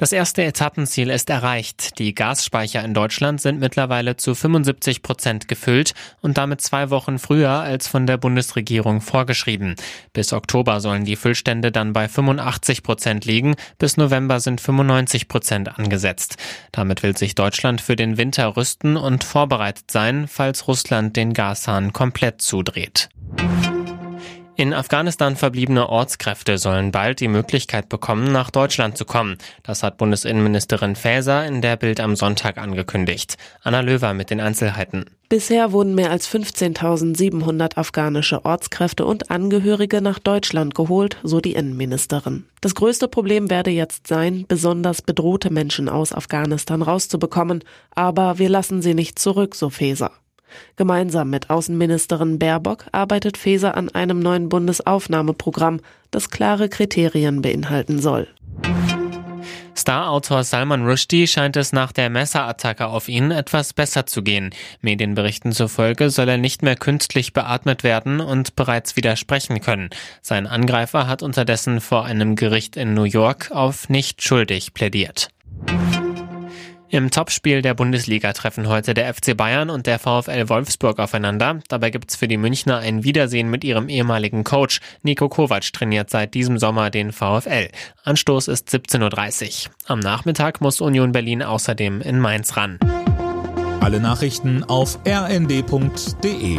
Das erste Etappenziel ist erreicht. Die Gasspeicher in Deutschland sind mittlerweile zu 75 Prozent gefüllt und damit zwei Wochen früher als von der Bundesregierung vorgeschrieben. Bis Oktober sollen die Füllstände dann bei 85 Prozent liegen. Bis November sind 95 Prozent angesetzt. Damit will sich Deutschland für den Winter rüsten und vorbereitet sein, falls Russland den Gashahn komplett zudreht. In Afghanistan verbliebene Ortskräfte sollen bald die Möglichkeit bekommen, nach Deutschland zu kommen. Das hat Bundesinnenministerin Faeser in der Bild am Sonntag angekündigt. Anna Löwer mit den Einzelheiten. Bisher wurden mehr als 15.700 afghanische Ortskräfte und Angehörige nach Deutschland geholt, so die Innenministerin. Das größte Problem werde jetzt sein, besonders bedrohte Menschen aus Afghanistan rauszubekommen, aber wir lassen sie nicht zurück, so Faeser. Gemeinsam mit Außenministerin Baerbock arbeitet Faeser an einem neuen Bundesaufnahmeprogramm, das klare Kriterien beinhalten soll. Starautor Salman Rushdie scheint es nach der Messerattacke auf ihn etwas besser zu gehen. Medienberichten zufolge soll er nicht mehr künstlich beatmet werden und bereits wieder sprechen können. Sein Angreifer hat unterdessen vor einem Gericht in New York auf nicht schuldig plädiert. Im Topspiel der Bundesliga treffen heute der FC Bayern und der VfL Wolfsburg aufeinander. Dabei gibt's für die Münchner ein Wiedersehen mit ihrem ehemaligen Coach. Nico Kovac trainiert seit diesem Sommer den VfL. Anstoß ist 17.30 Uhr. Am Nachmittag muss Union Berlin außerdem in Mainz ran. Alle Nachrichten auf rnd.de